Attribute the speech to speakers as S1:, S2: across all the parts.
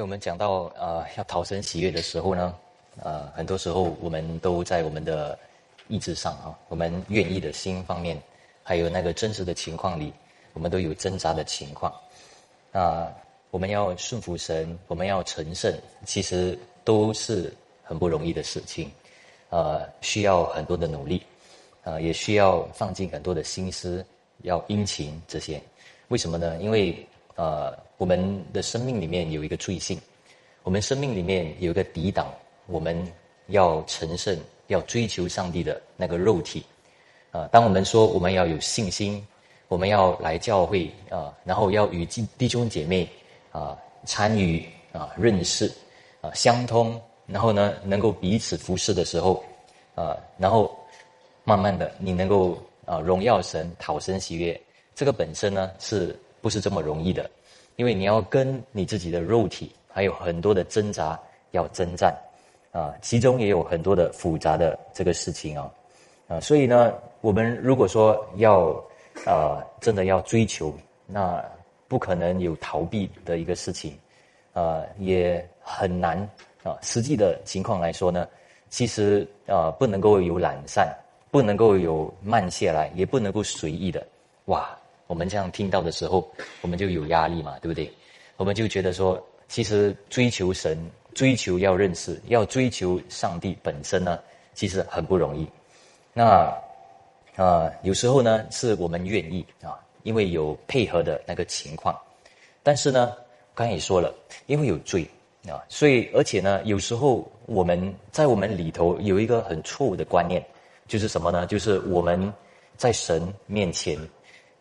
S1: 我们讲到呃要讨神喜悦的时候呢，呃很多时候我们都在我们的意志上啊，我们愿意的心方面，还有那个真实的情况里，我们都有挣扎的情况。啊，我们要顺服神，我们要成圣，其实都是很不容易的事情，呃，需要很多的努力，呃，也需要放进很多的心思，要殷勤这些。为什么呢？因为呃。我们的生命里面有一个罪性，我们生命里面有一个抵挡，我们要成圣，要追求上帝的那个肉体，啊，当我们说我们要有信心，我们要来教会啊，然后要与弟兄姐妹啊参与啊认识啊相通，然后呢能够彼此服侍的时候，啊，然后慢慢的你能够啊荣耀神、讨神喜悦，这个本身呢是不是这么容易的？因为你要跟你自己的肉体还有很多的挣扎要征战，啊，其中也有很多的复杂的这个事情啊，啊，所以呢，我们如果说要啊真的要追求，那不可能有逃避的一个事情，啊，也很难啊。实际的情况来说呢，其实啊不能够有懒散，不能够有慢下来，也不能够随意的，哇。我们这样听到的时候，我们就有压力嘛，对不对？我们就觉得说，其实追求神、追求要认识、要追求上帝本身呢，其实很不容易。那啊，有时候呢，是我们愿意啊，因为有配合的那个情况。但是呢，刚才也说了，因为有罪啊，所以而且呢，有时候我们在我们里头有一个很错误的观念，就是什么呢？就是我们在神面前。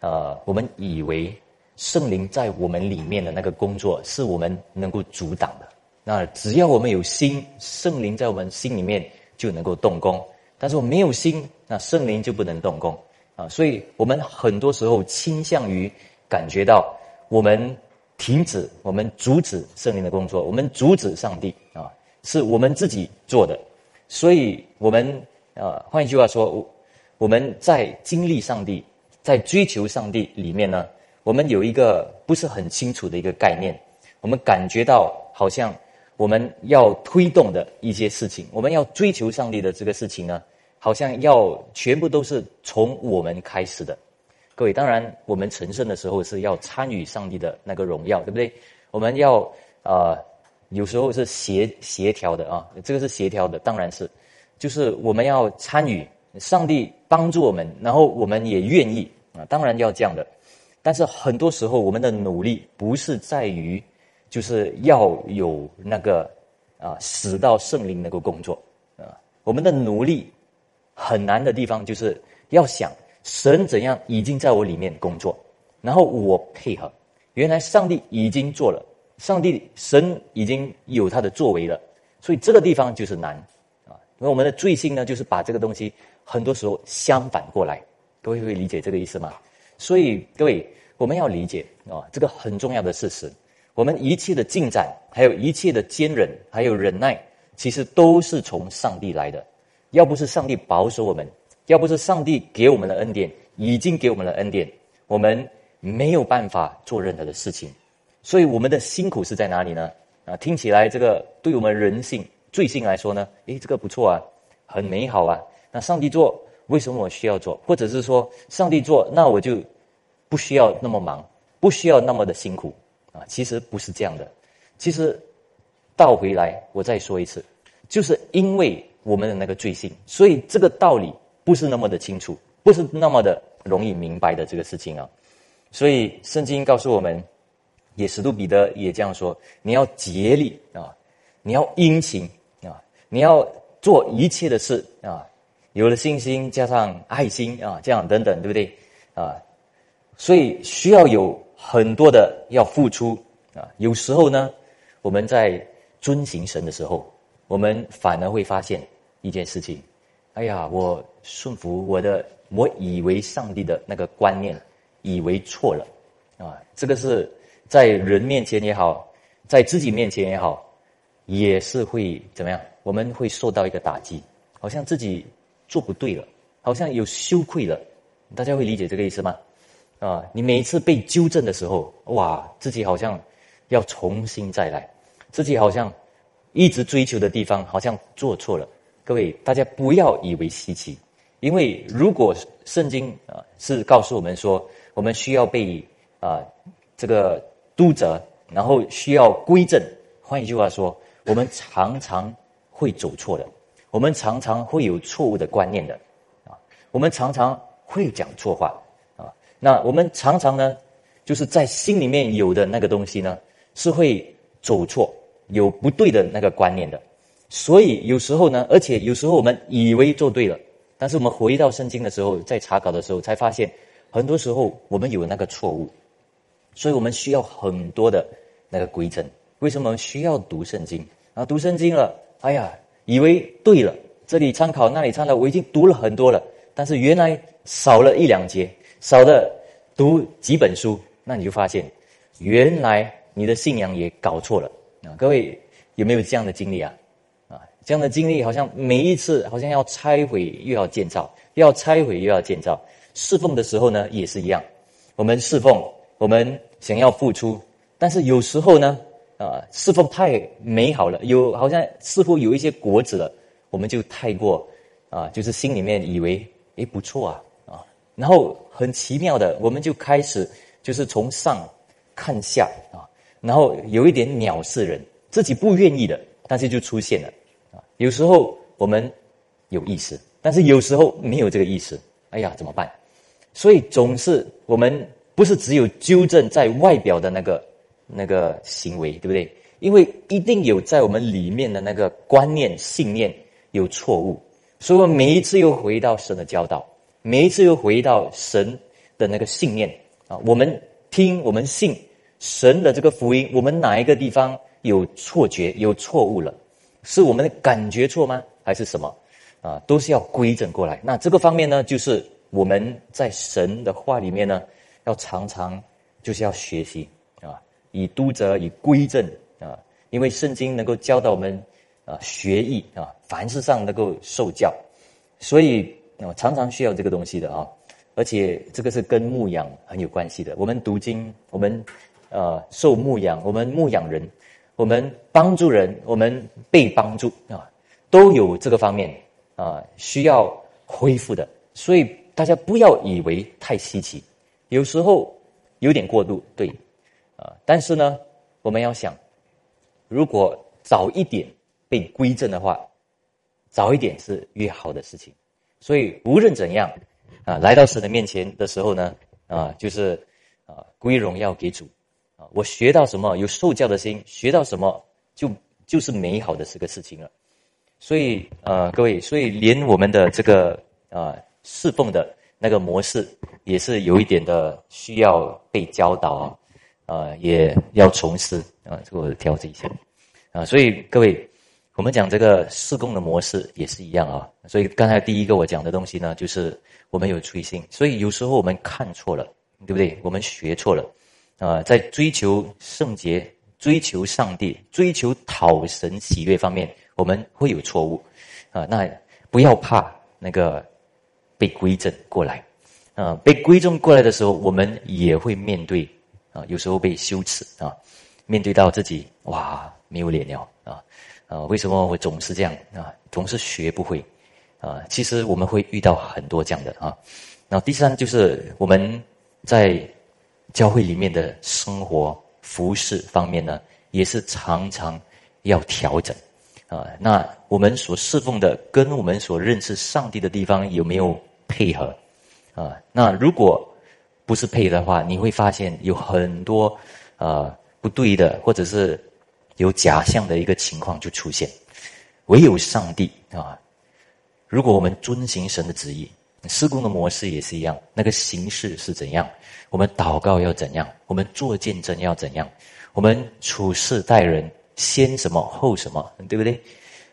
S1: 呃，我们以为圣灵在我们里面的那个工作是我们能够阻挡的。那只要我们有心，圣灵在我们心里面就能够动工；但是我没有心，那圣灵就不能动工啊。所以我们很多时候倾向于感觉到我们停止、我们阻止圣灵的工作，我们阻止上帝啊，是我们自己做的。所以我们呃，换一句话说，我们在经历上帝。在追求上帝里面呢，我们有一个不是很清楚的一个概念，我们感觉到好像我们要推动的一些事情，我们要追求上帝的这个事情呢，好像要全部都是从我们开始的。各位，当然我们成圣的时候是要参与上帝的那个荣耀，对不对？我们要啊，有时候是协协调的啊，这个是协调的，当然是，就是我们要参与。上帝帮助我们，然后我们也愿意啊，当然要这样的。但是很多时候，我们的努力不是在于，就是要有那个啊，使到圣灵能够工作啊。我们的努力很难的地方，就是要想神怎样已经在我里面工作，然后我配合。原来上帝已经做了，上帝神已经有他的作为了，所以这个地方就是难那。我们的罪性呢，就是把这个东西。很多时候相反过来，各位会理解这个意思吗？所以各位，我们要理解啊，这个很重要的事实。我们一切的进展，还有一切的坚忍，还有忍耐，其实都是从上帝来的。要不是上帝保守我们，要不是上帝给我们的恩典，已经给我们的恩典，我们没有办法做任何的事情。所以我们的辛苦是在哪里呢？啊，听起来这个对我们人性罪性来说呢，诶，这个不错啊，很美好啊。那上帝做，为什么我需要做？或者是说，上帝做，那我就不需要那么忙，不需要那么的辛苦啊？其实不是这样的。其实倒回来，我再说一次，就是因为我们的那个罪性，所以这个道理不是那么的清楚，不是那么的容易明白的这个事情啊。所以圣经告诉我们，也使徒彼得也这样说：你要竭力啊，你要殷勤，你要做一切的事啊。有了信心，加上爱心啊，这样等等，对不对啊？所以需要有很多的要付出啊。有时候呢，我们在遵行神的时候，我们反而会发现一件事情：哎呀，我顺服我的，我以为上帝的那个观念，以为错了啊。这个是在人面前也好，在自己面前也好，也是会怎么样？我们会受到一个打击，好像自己。做不对了，好像有羞愧了，大家会理解这个意思吗？啊，你每一次被纠正的时候，哇，自己好像要重新再来，自己好像一直追求的地方好像做错了。各位，大家不要以为稀奇，因为如果圣经啊是告诉我们说，我们需要被啊这个督责，然后需要归正。换一句话说，我们常常会走错的，我们常常会有错误的观念的，啊，我们常常会讲错话，啊，那我们常常呢？就是在心里面有的那个东西呢，是会走错，有不对的那个观念的。所以有时候呢，而且有时候我们以为做对了，但是我们回到圣经的时候，在查考的时候才发现，很多时候我们有那个错误。所以我们需要很多的那个规正。为什么需要读圣经？啊，读圣经了，哎呀，以为对了，这里参考那里参考，我已经读了很多了，但是原来少了一两节，少了读几本书。那你就发现，原来你的信仰也搞错了啊！各位有没有这样的经历啊？啊，这样的经历好像每一次好像要拆毁又要建造，要拆毁又要建造。侍奉的时候呢也是一样，我们侍奉，我们想要付出，但是有时候呢，啊，侍奉太美好了，有好像似乎有一些果子了，我们就太过啊，就是心里面以为诶不错啊啊，然后很奇妙的，我们就开始。就是从上看下啊，然后有一点藐视人，自己不愿意的，但是就出现了啊。有时候我们有意思，但是有时候没有这个意思。哎呀，怎么办？所以总是我们不是只有纠正在外表的那个那个行为，对不对？因为一定有在我们里面的那个观念、信念有错误，所以我每一次又回到神的教导，每一次又回到神的那个信念。啊，我们听，我们信神的这个福音，我们哪一个地方有错觉、有错误了？是我们的感觉错吗？还是什么？啊，都是要归整过来。那这个方面呢，就是我们在神的话里面呢，要常常就是要学习，以督责、以归正啊，因为圣经能够教导我们啊学艺啊，凡事上能够受教，所以啊，常常需要这个东西的啊。而且这个是跟牧养很有关系的。我们读经，我们呃受牧养，我们牧养人，我们帮助人，我们被帮助啊，都有这个方面啊需要恢复的。所以大家不要以为太稀奇，有时候有点过度，对啊。但是呢，我们要想，如果早一点被归正的话，早一点是越好的事情。所以无论怎样。啊，来到神的面前的时候呢，啊，就是啊，归荣耀给主，啊，我学到什么，有受教的心，学到什么，就就是美好的这个事情了。所以，呃，各位，所以连我们的这个啊侍奉的那个模式，也是有一点的需要被教导啊啊，也要从事啊，这个我调整一下啊。所以，各位。我们讲这个施工的模式也是一样啊，所以刚才第一个我讲的东西呢，就是我们有追星，所以有时候我们看错了，对不对？我们学错了，啊，在追求圣洁、追求上帝、追求讨神喜悦方面，我们会有错误，啊，那不要怕那个被归正过来，啊，被归正过来的时候，我们也会面对有时候被羞耻啊，面对到自己哇没有脸了啊。啊，为什么会总是这样啊？总是学不会啊？其实我们会遇到很多这样的啊。那第三就是我们在教会里面的生活服饰方面呢，也是常常要调整啊。那我们所侍奉的跟我们所认识上帝的地方有没有配合啊？那如果不是配的话，你会发现有很多啊不对的，或者是。有假象的一个情况就出现，唯有上帝啊！如果我们遵行神的旨意，施工的模式也是一样，那个形式是怎样？我们祷告要怎样？我们做见证要怎样？我们处事待人先什么后什么，对不对？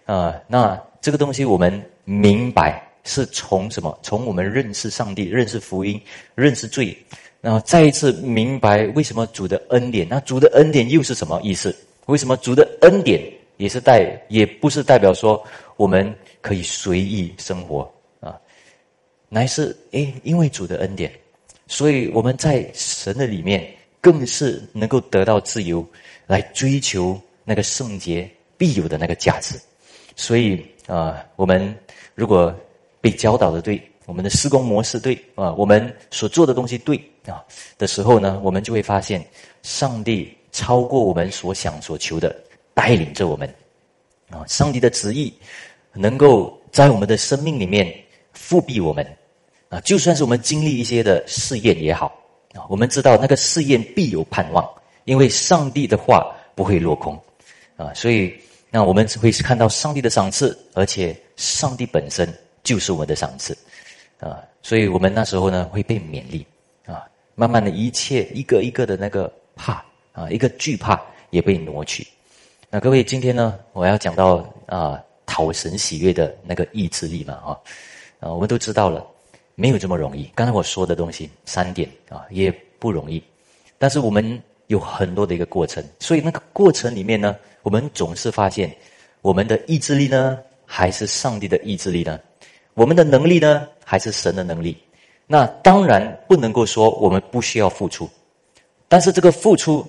S1: 啊，那这个东西我们明白是从什么？从我们认识上帝、认识福音、认识罪，然后再一次明白为什么主的恩典？那主的恩典又是什么意思？为什么主的恩典也是代，也不是代表说我们可以随意生活啊？乃是诶，因为主的恩典，所以我们在神的里面更是能够得到自由，来追求那个圣洁必有的那个价值。所以啊，我们如果被教导的对，我们的施工模式对啊，我们所做的东西对啊的时候呢，我们就会发现上帝超过我们所想所求的带领着我们啊，上帝的旨意能够在我们的生命里面复辟我们啊，就算是我们经历一些的试验也好啊，我们知道那个试验必有盼望，因为上帝的话不会落空啊，所以。那我们会看到上帝的赏赐，而且上帝本身就是我们的赏赐，啊，所以我们那时候呢会被勉励，啊，慢慢的一切一个一个的那个怕啊，一个惧怕也被挪去。那各位，今天呢，我要讲到啊，讨神喜悦的那个意志力嘛，啊，啊，我们都知道了，没有这么容易。刚才我说的东西三点啊，也不容易，但是我们有很多的一个过程，所以那个过程里面呢。我们总是发现，我们的意志力呢，还是上帝的意志力呢？我们的能力呢，还是神的能力？那当然不能够说我们不需要付出，但是这个付出，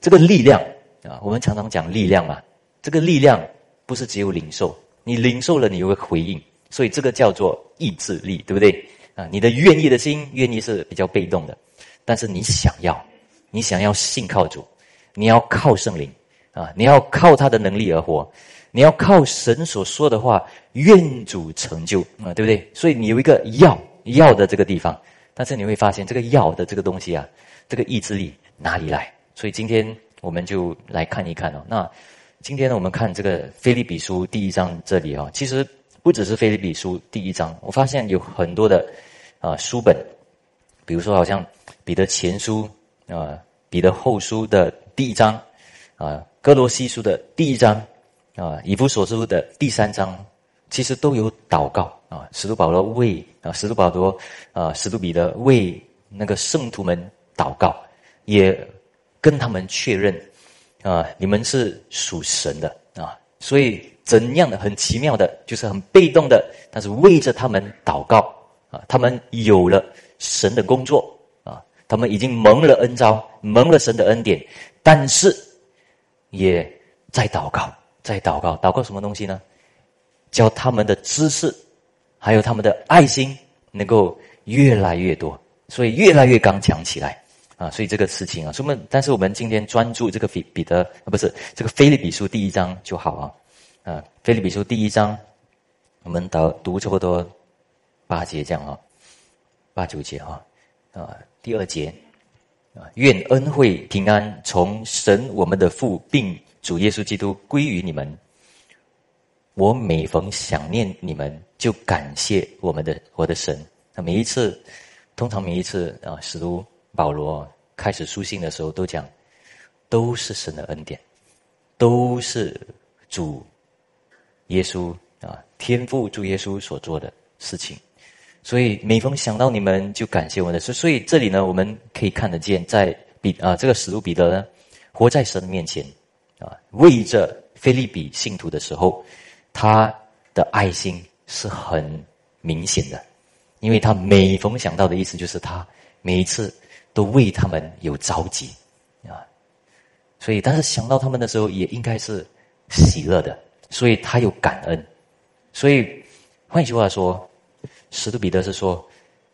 S1: 这个力量啊，我们常常讲力量嘛，这个力量不是只有领受，你领受了，你有个回应，所以这个叫做意志力，对不对？啊，你的愿意的心，愿意是比较被动的，但是你想要，你想要信靠主，你要靠圣灵。啊，你要靠他的能力而活，你要靠神所说的话，愿主成就啊，对不对？所以你有一个要要的这个地方，但是你会发现这个要的这个东西啊，这个意志力哪里来？所以今天我们就来看一看哦。那今天呢，我们看这个菲利比书第一章这里啊，其实不只是菲利比书第一章，我发现有很多的啊书本，比如说好像彼得前书啊，彼得后书的第一章啊。哥罗西书的第一章，啊，以弗所书的第三章，其实都有祷告啊。使徒保罗为啊，使徒保罗啊，使徒彼得为那个圣徒们祷告，也跟他们确认啊，你们是属神的啊。所以怎样的很奇妙的，就是很被动的，但是为着他们祷告啊，他们有了神的工作啊，他们已经蒙了恩招，蒙了神的恩典，但是。也在祷告，在祷告，祷告什么东西呢？教他们的知识，还有他们的爱心，能够越来越多，所以越来越刚强起来啊！所以这个事情啊，所以我们，但是我们今天专注这个彼彼得啊，不是这个菲利比书第一章就好啊啊！菲利比书第一章，我们读读差不多八节这样啊，八九节啊啊，第二节。啊，愿恩惠平安从神我们的父并主耶稣基督归于你们。我每逢想念你们，就感谢我们的我的神。那每一次，通常每一次啊，使徒保罗开始书信的时候，都讲都是神的恩典，都是主耶稣啊，天父主耶稣所做的事情。所以每逢想到你们，就感谢我的。所所以这里呢，我们可以看得见，在彼啊这个使徒彼得呢，活在神面前啊，为着菲利比信徒的时候，他的爱心是很明显的，因为他每逢想到的意思就是他每一次都为他们有着急啊，所以但是想到他们的时候，也应该是喜乐的，所以他有感恩。所以换句话说。使徒彼得是说：“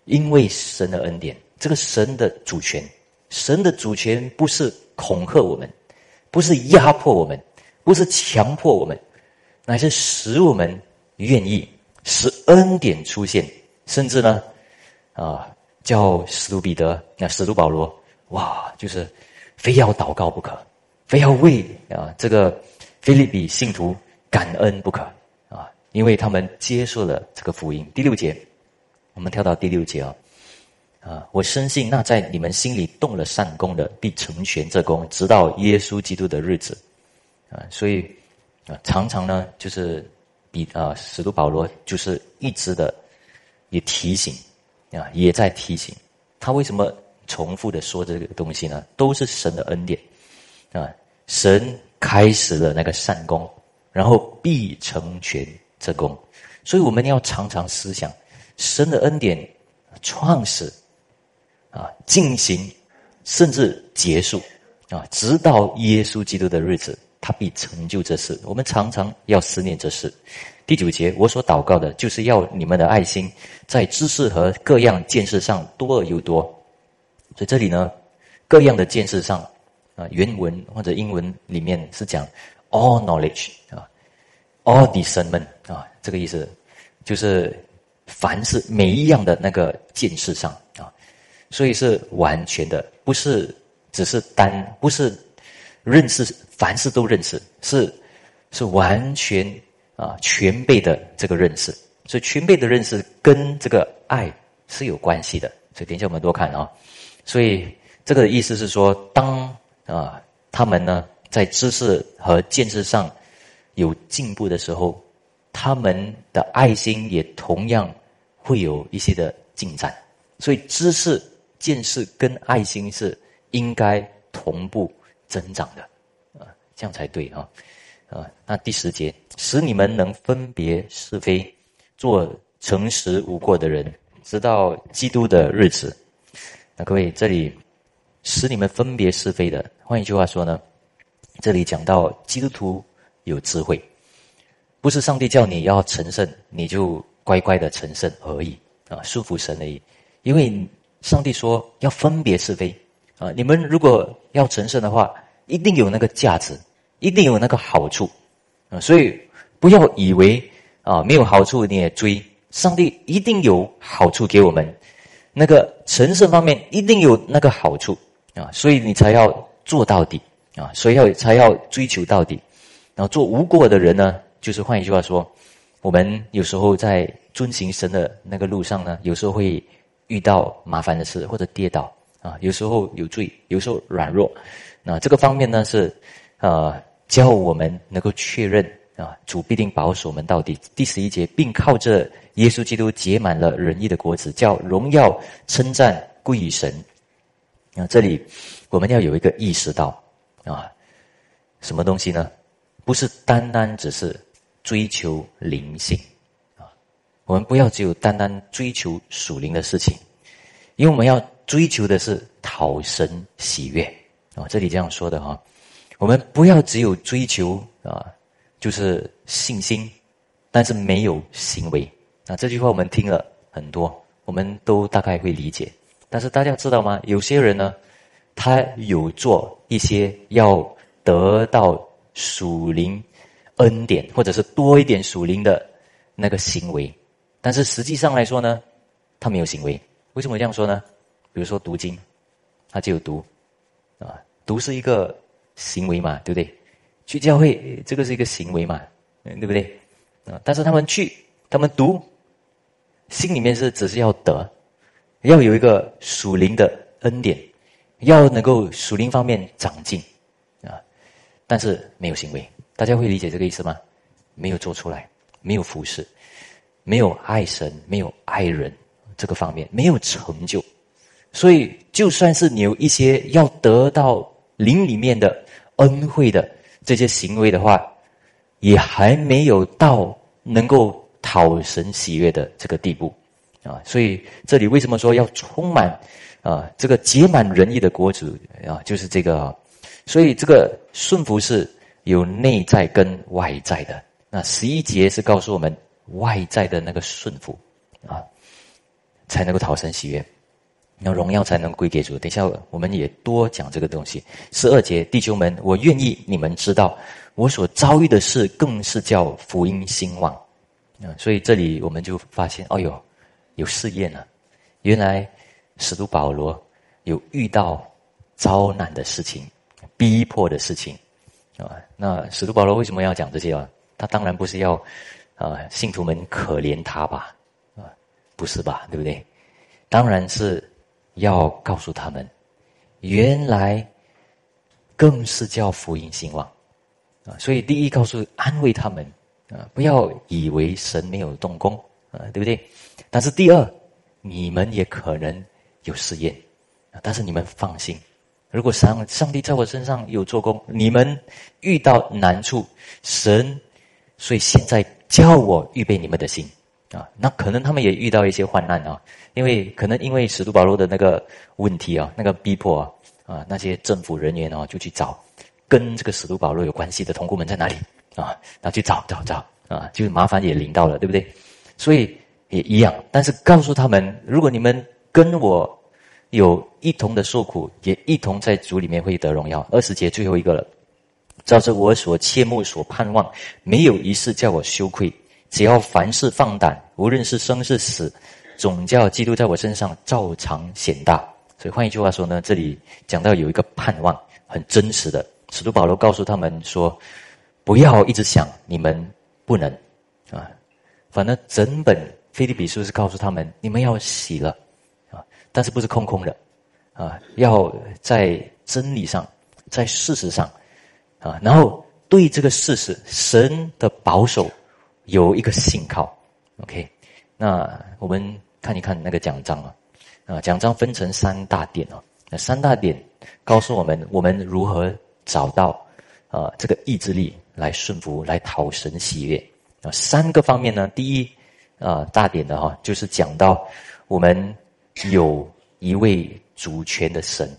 S1: 因为神的恩典，这个神的主权，神的主权不是恐吓我们，不是压迫我们，不是强迫我们，乃是使我们愿意使恩典出现，甚至呢，啊，叫使徒彼得，那使徒保罗，哇，就是非要祷告不可，非要为啊这个菲利比信徒感恩不可啊，因为他们接受了这个福音。第六节。”我们跳到第六节啊，啊，我深信那在你们心里动了善功的，必成全这功，直到耶稣基督的日子，啊，所以啊，常常呢，就是比啊，使徒保罗就是一直的也提醒啊，也在提醒他为什么重复的说这个东西呢？都是神的恩典啊，神开始了那个善功，然后必成全这功，所以我们要常常思想。神的恩典创始啊，进行甚至结束啊，直到耶稣基督的日子他必成就这事。我们常常要思念这事。第九节，我所祷告的，就是要你们的爱心在知识和各样见识上多而又多。所以这里呢，各样的见识上啊，原文或者英文里面是讲 all knowledge 啊，all discernment 啊，这个意思就是凡是每一样的那个见识上啊，所以是完全的，不是只是单，不是认识凡事都认识，是是完全啊全备的这个认识，所以全备的认识跟这个爱是有关系的。所以等一下我们多看啊，所以这个意思是说，当啊他们呢在知识和见识上有进步的时候，他们的爱心也同样会有一些的进展。所以知识、见识跟爱心是应该同步增长的。啊这样才对啊，啊，那第十节，使你们能分别是非，做诚实无过的人，直到基督的日子。那各位，这里使你们分别是非的，换一句话说呢，这里讲到基督徒有智慧，不是上帝叫你要成圣，你就乖乖的成圣而已啊，束缚神而已。因为上帝说要分别是非啊，你们如果要成圣的话，一定有那个价值。一定有那个好处，啊，所以不要以为啊没有好处你也追，上帝一定有好处给我们，那个成圣方面一定有那个好处啊，所以你才要做到底啊，所以要才要追求到底，然后做无过的人呢，就是换一句话说，我们有时候在遵行神的那个路上呢，有时候会遇到麻烦的事或者跌倒啊，有时候有罪，有时候软弱，那这个方面呢是啊。教我们能够确认啊，主必定保守我们到底。第十一节，并靠着耶稣基督结满了仁义的果子，叫荣耀称赞归于神。啊，这里我们要有一个意识到啊，什么东西呢？不是单单只是追求灵性，我们不要只有单单追求属灵的事情，因为我们要追求的是讨神喜悦啊。这里这样说的哈。我们不要只有追求啊，就是信心，但是没有行为。啊，这句话我们听了很多，我们都大概会理解。但是大家知道吗？有些人呢，他有做一些要得到属灵恩典，或者是多一点属灵的那个行为，但是实际上来说呢，他没有行为。为什么这样说呢？比如说读经，他就有读，啊，读是一个。行为嘛，对不对？去教会这个是一个行为嘛，对不对？啊，但是他们去，他们读，心里面是只是要得，要有一个属灵的恩典，要能够属灵方面长进啊，但是没有行为，大家会理解这个意思吗？没有做出来，没有服侍，没有爱神，没有爱人这个方面没有成就，所以就算是你有一些要得到灵里面的。恩惠的这些行为的话，也还没有到能够讨神喜悦的这个地步啊！所以这里为什么说要充满啊这个结满仁义的国主啊？就是这个啊，所以这个顺服是有内在跟外在的。那十一节是告诉我们外在的那个顺服啊，才能够讨神喜悦。那荣耀才能归给主。等一下，我们也多讲这个东西。十二节，弟兄们，我愿意你们知道，我所遭遇的事，更是叫福音兴旺。啊，所以这里我们就发现，哦哟，有试验了。原来使徒保罗有遇到遭难的事情、逼迫的事情啊。那使徒保罗为什么要讲这些啊？他当然不是要啊信徒们可怜他吧？啊，不是吧？对不对？当然是。要告诉他们，原来更是叫福音兴旺啊！所以第一，告诉安慰他们啊，不要以为神没有动工啊，对不对？但是第二，你们也可能有试验，但是你们放心，如果上上帝在我身上有做工，你们遇到难处，神所以现在教我预备你们的心。啊，那可能他们也遇到一些患难啊，因为可能因为使徒保罗的那个问题啊，那个逼迫啊，啊，那些政府人员啊就去找跟这个使徒保罗有关系的同工们在哪里啊？然后去找找找啊，就是麻烦也临到了，对不对？所以也一样，但是告诉他们，如果你们跟我有一同的受苦，也一同在主里面会得荣耀。二十节最后一个了，照着我所切慕、所盼望，没有一事叫我羞愧。只要凡事放胆，无论是生是死，总叫基督在我身上照常显大。所以换一句话说呢，这里讲到有一个盼望，很真实的。使徒保罗告诉他们说：“不要一直想你们不能啊，反正整本菲利比书是告诉他们，你们要喜了啊，但是不是空空的啊，要在真理上，在事实上啊，然后对这个事实，神的保守。”有一个信靠，OK，那我们看一看那个奖章啊，啊，奖章分成三大点哦，那三大点告诉我们，我们如何找到啊这个意志力来顺服，来讨神喜悦啊。三个方面呢，第一啊大点的哈，就是讲到我们有一位主权的神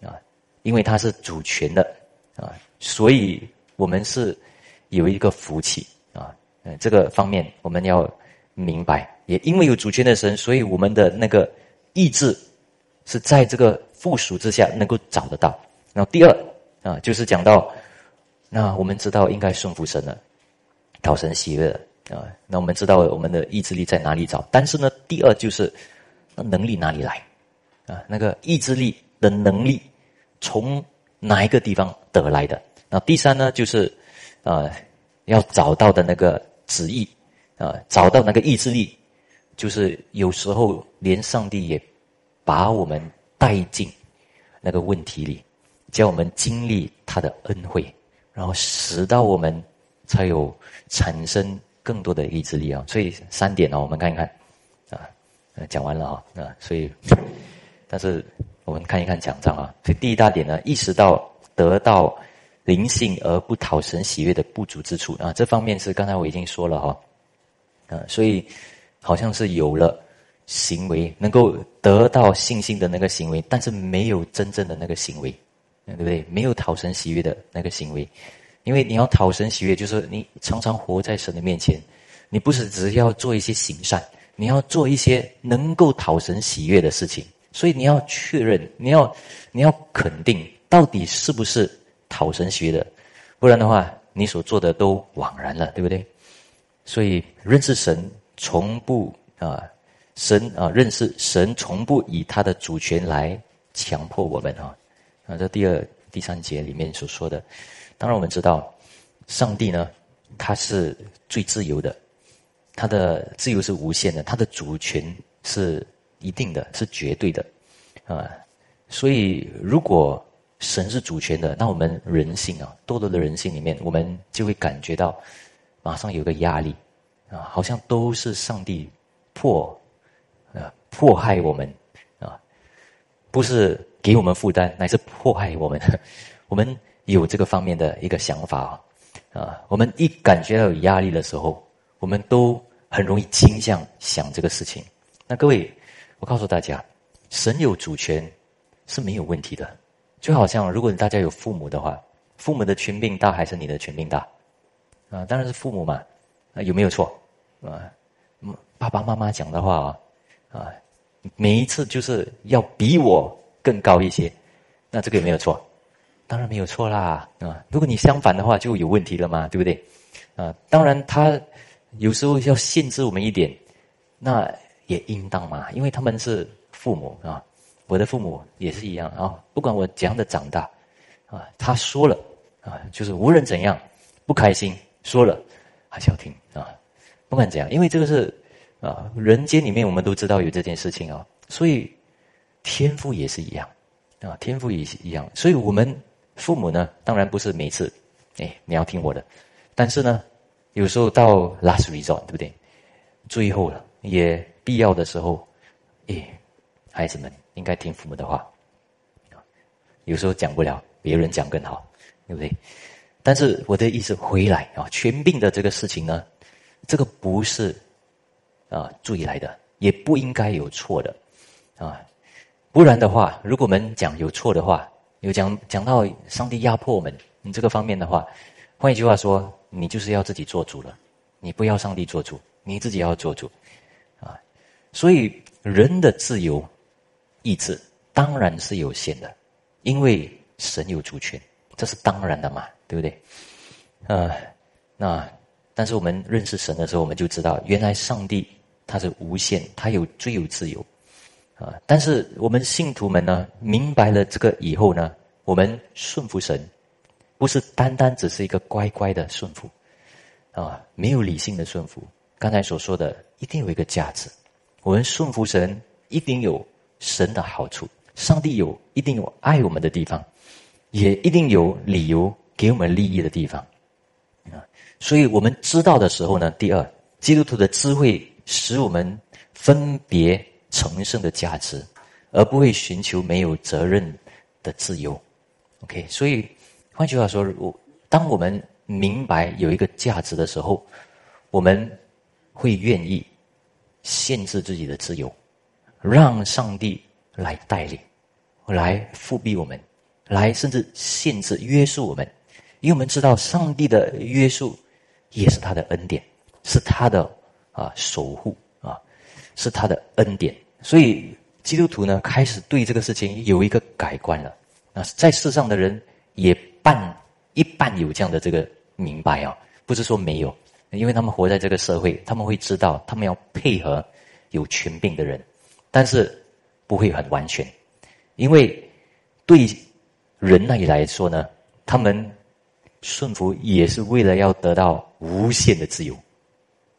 S1: 啊，因为他是主权的啊，所以我们是有一个福气啊。嗯，这个方面我们要明白，也因为有主权的神，所以我们的那个意志是在这个附属之下能够找得到。然后第二啊，就是讲到，那我们知道应该顺服神了，讨神喜悦啊。那我们知道我们的意志力在哪里找？但是呢，第二就是那能力哪里来啊？那个意志力的能力从哪一个地方得来的？那第三呢，就是啊，要找到的那个。旨意啊，找到那个意志力，就是有时候连上帝也把我们带进那个问题里，叫我们经历他的恩惠，然后使到我们才有产生更多的意志力啊。所以三点呢，我们看一看啊，讲完了啊，啊，所以但是我们看一看奖章啊。所以第一大点呢，意识到得到。灵性而不讨神喜悦的不足之处啊，这方面是刚才我已经说了哈，啊，所以好像是有了行为，能够得到信心的那个行为，但是没有真正的那个行为，对不对？没有讨神喜悦的那个行为，因为你要讨神喜悦，就是你常常活在神的面前，你不是只要做一些行善，你要做一些能够讨神喜悦的事情，所以你要确认，你要你要肯定，到底是不是。讨神喜悦的，不然的话，你所做的都枉然了，对不对？所以认识神从不啊，神啊，认识神从不以他的主权来强迫我们啊啊！这第二、第三节里面所说的，当然我们知道，上帝呢，他是？最自由的，他的自由是？无限的，他的主权是？一定的，是绝对的啊。所以如果神是主权的，那我们人性啊，堕落的人性里面，我们就会感觉到，马上有个压力，啊，好像都是上帝迫，啊，迫害我们，啊，不是给我们负担，乃是迫害我们。我们有这个方面的一个想法啊，我们一感觉到有压力的时候，我们都很容易倾向想这个事情。那各位，我告诉大家，神有主权是没有问题的。就好像，如果大家有父母的话，父母的权柄大还是你的权柄大？啊，当然是父母嘛。啊，有没有错？啊，爸爸妈妈讲的话啊，啊，每一次就是要比我更高一些，那这个有没有错？当然没有错啦。啊，如果你相反的话，就有问题了嘛，对不对？啊，当然他有时候要限制我们一点，那也应当嘛，因为他们是父母啊。我的父母也是一样啊，不管我怎样的长大，啊，他说了啊，就是无论怎样不开心，说了还是要听啊，不管怎样，因为这个是啊，人间里面我们都知道有这件事情啊，所以天赋也是一样啊，天赋也是一样，所以我们父母呢，当然不是每次哎你要听我的，但是呢，有时候到 last resort 对不对？最后了也必要的时候，哎，孩子们。应该听父母的话，有时候讲不了，别人讲更好，对不对？但是我的意思回来啊，权柄的这个事情呢，这个不是啊注意来的，也不应该有错的啊。不然的话，如果我们讲有错的话，有讲讲到上帝压迫我们你这个方面的话，换一句话说，你就是要自己做主了，你不要上帝做主，你自己要做主，啊，所以人的自由意志当然是有限的，因为神有主权，这是当然的嘛，对不对？呃，那但是我们认识神的时候，我们就知道，原来上帝他是无限，他有最有自由。啊！但是我们信徒们呢，明白了这个以后呢，我们顺服神，不是单单只是一个乖乖的顺服，啊，没有理性的顺服。刚才所说的，一定有一个价值。我们顺服神，一定有神的好处。上帝有一定有爱我们的地方，也一定有理由给我们利益的地方。啊，所以我们知道的时候呢，第二，基督徒的智慧使我们分别。成圣的价值，而不会寻求没有责任的自由。OK，所以换句话说，我当我们明白有一个价值的时候，我们会愿意限制自己的自由，让上帝来带领，来复辟我们，来甚至限制约束我们，因为我们知道上帝的约束也是他的恩典，是他的啊守护啊，是他的恩典。所以基督徒呢，开始对这个事情有一个改观了。那在世上的人也半一半有这样的这个明白啊，不是说没有，因为他们活在这个社会，他们会知道他们要配合有权柄的人，但是不会很完全，因为对人那里来说呢，他们顺服也是为了要得到无限的自由，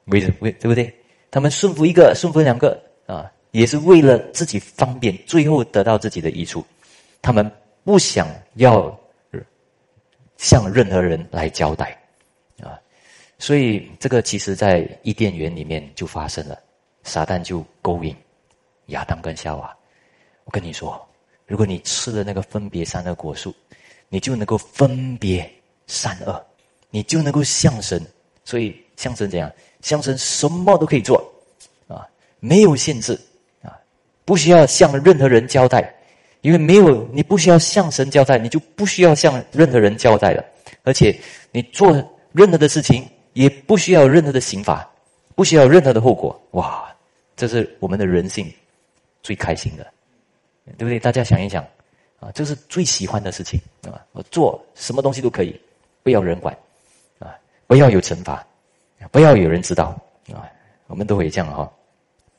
S1: 为为对不对？他们顺服一个，顺服两个啊。也是为了自己方便，最后得到自己的益处。他们不想要向任何人来交代啊，所以这个其实在伊甸园里面就发生了，撒旦就勾引亚当跟夏娃。我跟你说，如果你吃了那个分别善恶果树，你就能够分别善恶，你就能够像神。所以像神怎样？像神什么都可以做啊，没有限制啊。不需要向任何人交代，因为没有你不需要向神交代，你就不需要向任何人交代了。而且你做任何的事情也不需要任何的刑罚，不需要任何的后果。哇，这是我们的人性最开心的，对不对？大家想一想啊，这是最喜欢的事情啊！我做什么东西都可以，不要人管啊，不要有惩罚，不要有人知道啊，我们都会这样哈。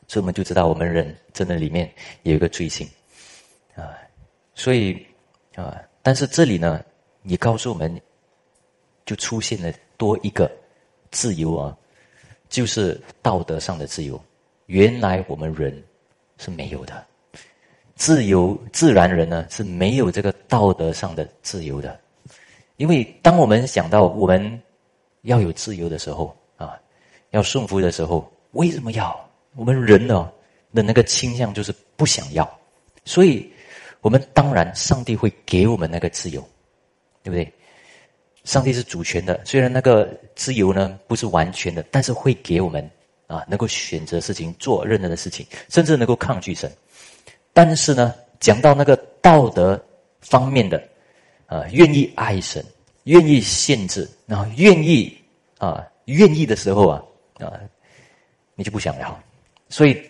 S1: 所以我们就知道，我们人真的里面有一个罪性，啊，所以啊，但是这里呢，也告诉我们，就出现了多一个自由啊，就是道德上的自由。原来我们人是没有的，自由自然人呢是没有这个道德上的自由的，因为当我们想到我们要有自由的时候啊，要顺服的时候，为什么要？我们人呢的那个倾向就是不想要，所以我们当然上帝会给我们那个自由，对不对？上帝是主权的，虽然那个自由呢不是完全的，但是会给我们啊，能够选择事情做任何的事情，甚至能够抗拒神。但是呢，讲到那个道德方面的啊，愿意爱神，愿意限制，然后愿意啊，愿意的时候啊啊，你就不想要。所以，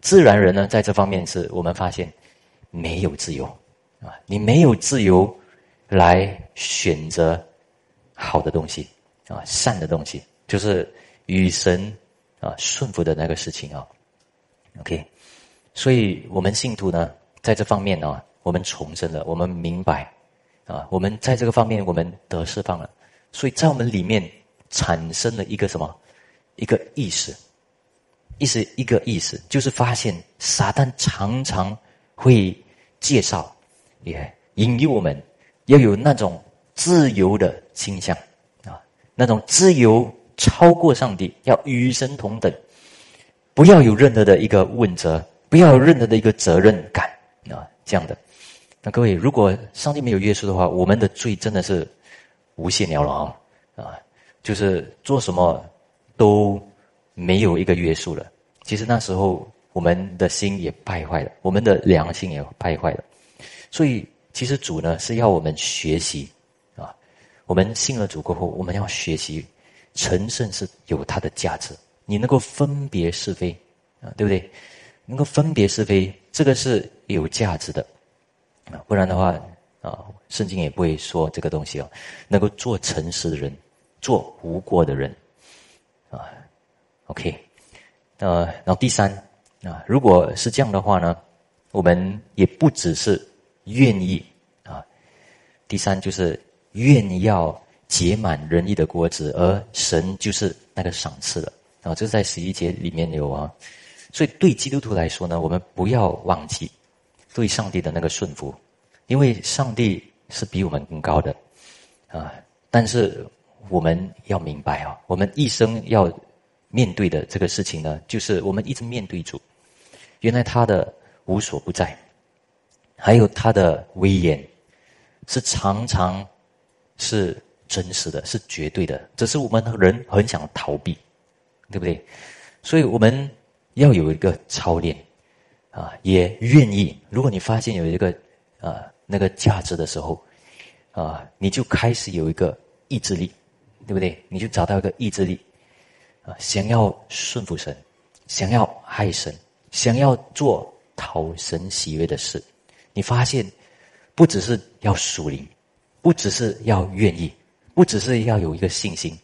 S1: 自然人呢，在这方面是我们发现没有自由啊，你没有自由来选择好的东西啊，善的东西，就是与神啊顺服的那个事情啊。OK，所以我们信徒呢，在这方面呢，我们重生了，我们明白啊，我们在这个方面我们得释放了，所以在我们里面产生了一个什么，一个意识。意思一个意思，就是发现撒旦常常会介绍，也引诱我们要有那种自由的倾向啊，那种自由超过上帝，要与神同等，不要有任何的一个问责，不要有任何的一个责任感啊，这样的。那各位，如果上帝没有约束的话，我们的罪真的是无限了啊啊，就是做什么都。没有一个约束了，其实那时候我们的心也败坏了，我们的良心也败坏了。所以，其实主呢是要我们学习啊，我们信了主过后，我们要学习成圣是有它的价值。你能够分别是非啊，对不对？能够分别是非，这个是有价值的啊。不然的话啊，圣经也不会说这个东西哦。能够做诚实的人，做无过的人啊。OK，呃，然后第三啊，如果是这样的话呢，我们也不只是愿意啊。第三就是愿要结满仁义的果子，而神就是那个赏赐的。啊，这是在十一节里面有啊，所以对基督徒来说呢，我们不要忘记对上帝的那个顺服，因为上帝是比我们更高的啊。但是我们要明白啊，我们一生要面对的这个事情呢，就是我们一直面对主，原来他的无所不在，还有他的威严，是常常是真实的，是绝对的，只是我们人很想逃避。对不对？所以我们要有一个操练啊，也愿意。如果你发现有一个啊那个价值的时候啊，你就开始有一个意志力，对不对？你就找到一个意志力啊，想要顺服神，想要爱神，想要做讨神喜悦的事。你发现不只是要属灵，不只是要愿意，不只是要有一个信心，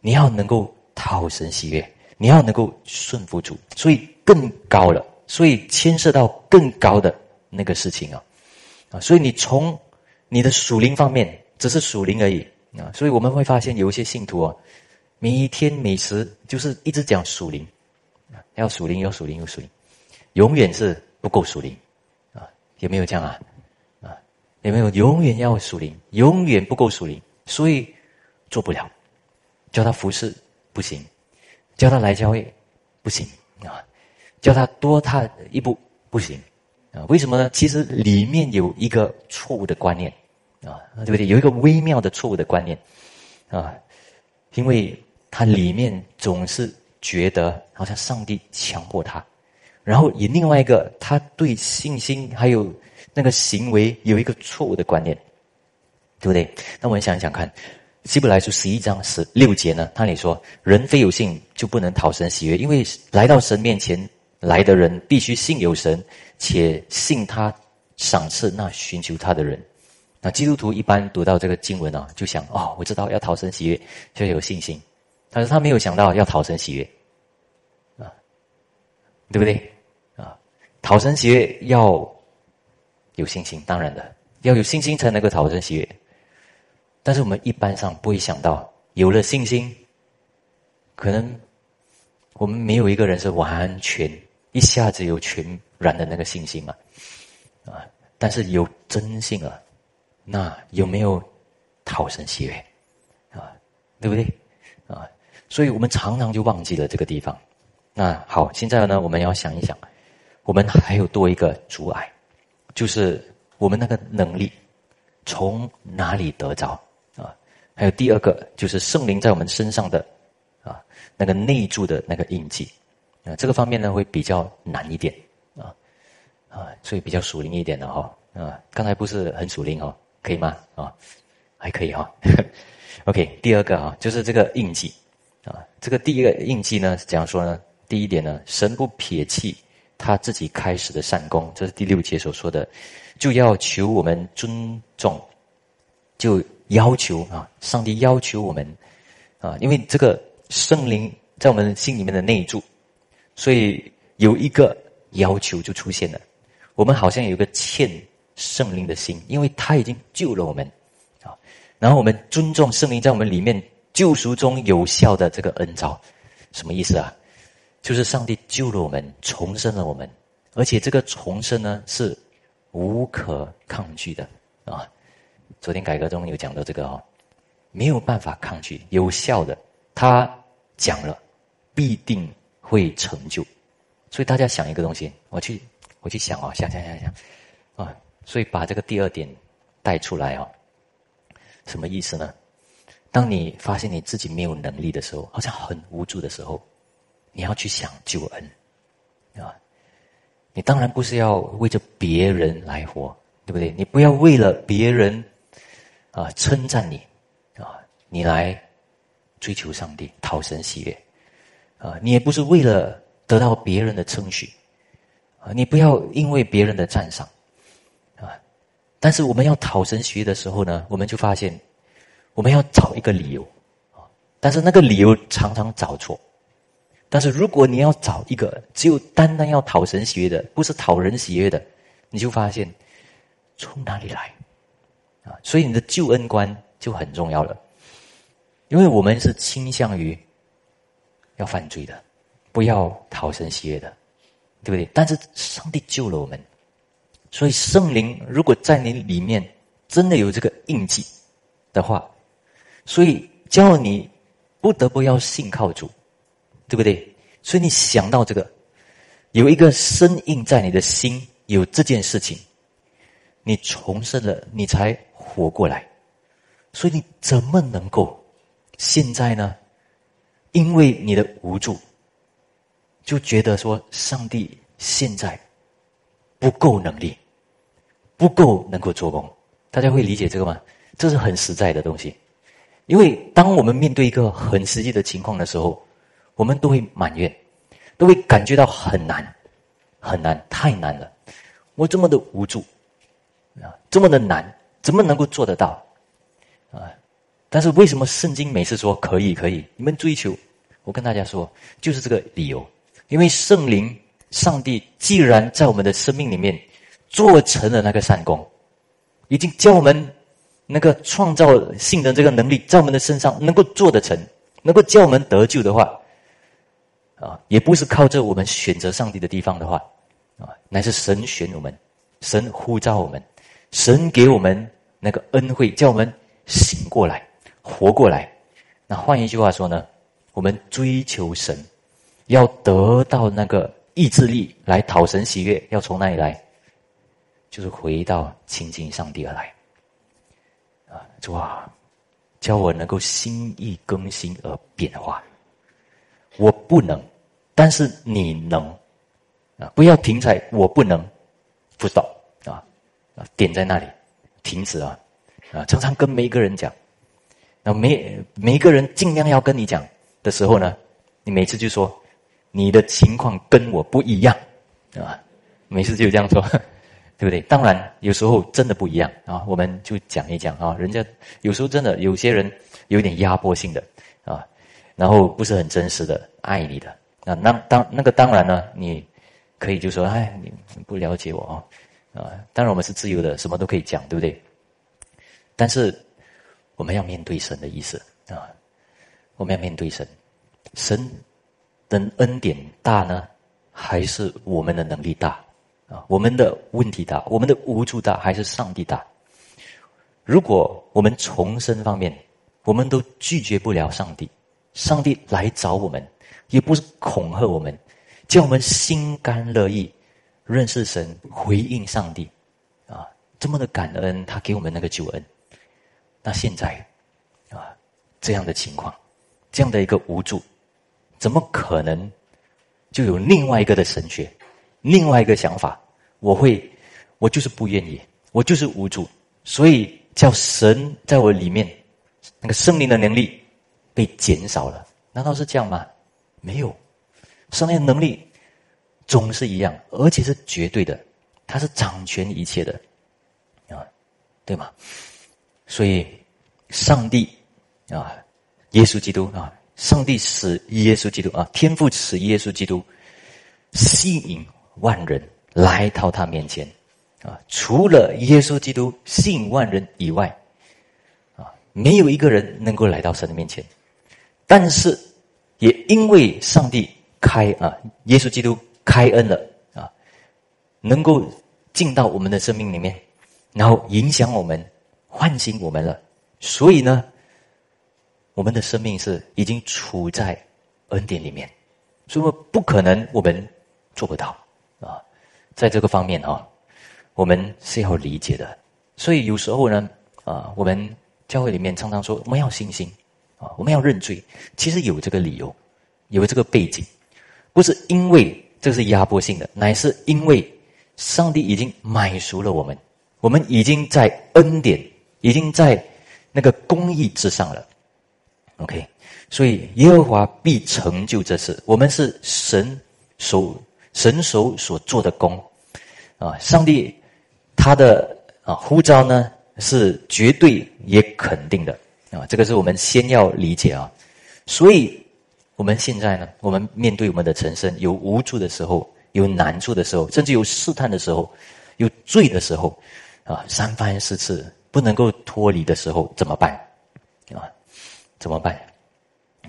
S1: 你要能够。讨神喜悦，你要能够顺服主，所以更高了，所以牵涉到更高的那个事情啊，啊，所以你从你的属灵方面，只是属灵而已啊，所以我们会发现有一些信徒啊，每一天每时就是一直讲属灵啊，要属灵，要属灵，要属灵，永远是不够属灵啊，有没有这样啊？啊，有没有永远要属灵，永远不够属灵，所以做不了，叫他服侍。不行，叫他来教会，不行啊！叫他多踏一步，不行啊！为什么呢？其实里面有一个错误的观念啊，对不对？有一个微妙的错误的观念啊，因为他里面总是觉得好像上帝强迫他，然后以另外一个他对信心还有那个行为有一个错误的观念，对不对？那我们想想看。希伯来书十一章十六节呢？那里说：“人非有信，就不能讨神喜悦，因为来到神面前来的人，必须信有神，且信他赏赐那寻求他的人。”那基督徒一般读到这个经文啊，就想：“哦，我知道要讨神喜悦，就有信心。”但是他没有想到要讨神喜悦，啊，对不对？啊，讨神喜悦要有信心，当然的，要有信心才能够讨神喜悦。但是我们一般上不会想到，有了信心，可能我们没有一个人是完全一下子有全然的那个信心嘛，啊！但是有真信了，那有没有讨神喜悦啊？对不对啊？所以我们常常就忘记了这个地方。那好，现在呢，我们要想一想，我们还有多一个阻碍，就是我们那个能力从哪里得着？还有第二个，就是圣灵在我们身上的啊那个内住的那个印记啊，这个方面呢会比较难一点啊啊，所以比较属灵一点的哈啊，刚才不是很属灵哦，可以吗啊？还可以哈。OK，第二个啊，就是这个印记啊，这个第一个印记呢是，怎样说呢？第一点呢，神不撇弃他自己开始的善功，这是第六节所说的，就要求我们尊重，就。要求啊，上帝要求我们啊，因为这个圣灵在我们心里面的内住，所以有一个要求就出现了。我们好像有一个欠圣灵的心，因为他已经救了我们啊。然后我们尊重圣灵在我们里面救赎中有效的这个恩召，什么意思啊？就是上帝救了我们，重生了我们，而且这个重生呢是无可抗拒的啊。昨天改革中有讲到这个哦，没有办法抗拒，有效的，他讲了，必定会成就。所以大家想一个东西，我去，我去想哦，想想想想，啊，所以把这个第二点带出来哦，什么意思呢？当你发现你自己没有能力的时候，好像很无助的时候，你要去想救恩，啊，你当然不是要为着别人来活，对不对？你不要为了别人。啊，称赞你啊，你来追求上帝、讨神喜悦，啊，你也不是为了得到别人的称许，啊，你不要因为别人的赞赏，啊，但是我们要讨神喜悦的时候呢，我们就发现，我们要找一个理由，啊，但是那个理由常常找错。但是如果你要找一个只有单单要讨神喜悦的，不是讨人喜悦的，你就发现从哪里来啊？所以你的救恩观就很重要了，因为我们是倾向于要犯罪的，不要讨神喜悦的，对不对？但是上帝救了我们，所以圣灵如果在你里面真的有这个印记的话，所以叫你不得不要信靠主。对不对？所以你想到这个，有一个深印在你的心，有这件事情，你重生了，你才活过来。所以你怎么能够现在呢？因为你的无助，就觉得说上帝现在不够能力，不够能够做工。大家会理解这个吗？这是很实在的东西。因为当我们面对一个很实际的情况的时候。我们都会埋怨，都会感觉到很难，很难，太难了。我这么的无助啊，这么的难，怎么能够做得到啊？但是为什么圣经每次说可以可以？你们追求，我跟大家说，就是这个理由。因为圣灵、上帝既然在我们的生命里面做成了那个善功，已经教我们那个创造性的这个能力在我们的身上能够做得成，能够叫我们得救的话。啊，也不是靠着我们选择上帝的地方的话，啊，乃是神选我们，神呼召我们，神给我们那个恩惠，叫我们醒过来，活过来。那换一句话说呢，我们追求神，要得到那个意志力来讨神喜悦，要从哪里来？就是回到亲近上帝而来。啊，主啊，叫我能够心意更新而变化。我不能。但是你能啊，不要停在我不能，不知道啊，点在那里，停止啊啊！常常跟每一个人讲，那每每一个人尽量要跟你讲的时候呢，你每次就说你的情况跟我不一样啊，每次就这样说，对不对？当然有时候真的不一样啊，我们就讲一讲啊，人家有时候真的有些人有点压迫性的啊，然后不是很真实的爱你的。那那当那个当然呢，你可以就说，哎，你不了解我啊，啊，当然我们是自由的，什么都可以讲，对不对？但是我们要面对神的意思啊，我们要面对神，神的恩典大呢，还是我们的能力大啊？我们的问题大，我们的无助大，还是上帝大？如果我们重生方面，我们都拒绝不了上帝，上帝来找我们。也不是恐吓我们，叫我们心甘乐意认识神、回应上帝，啊，这么的感恩，他给我们那个救恩。那现在，啊，这样的情况，这样的一个无助，怎么可能就有另外一个的神学，另外一个想法？我会，我就是不愿意，我就是无助，所以叫神在我里面那个圣灵的能力被减少了。难道是这样吗？没有，上帝的能力总是一样，而且是绝对的，他是掌权一切的，啊，对吗？所以，上帝啊，耶稣基督啊，上帝使耶稣基督啊，天父使耶稣基督吸引万人来到他面前啊，除了耶稣基督吸引万人以外，啊，没有一个人能够来到神的面前，但是。也因为上帝开啊，耶稣基督开恩了啊，能够进到我们的生命里面，然后影响我们，唤醒我们了。所以呢，我们的生命是已经处在恩典里面，所以不可能我们做不到啊。在这个方面啊，我们是要理解的。所以有时候呢，啊，我们教会里面常常说我们要信心。啊，我们要认罪，其实有这个理由，有这个背景，不是因为这是压迫性的，乃是因为上帝已经买赎了我们，我们已经在恩典，已经在那个公义之上了，OK，所以耶和华必成就这事。我们是神手神手所做的工啊！上帝他的啊呼召呢是绝对也肯定的啊！这个是我们先要理解啊。所以我们现在呢，我们面对我们的陈生有无助的时候，有难处的时候，甚至有试探的时候，有罪的时候啊，三番四次不能够脱离的时候，怎么办啊？怎么办？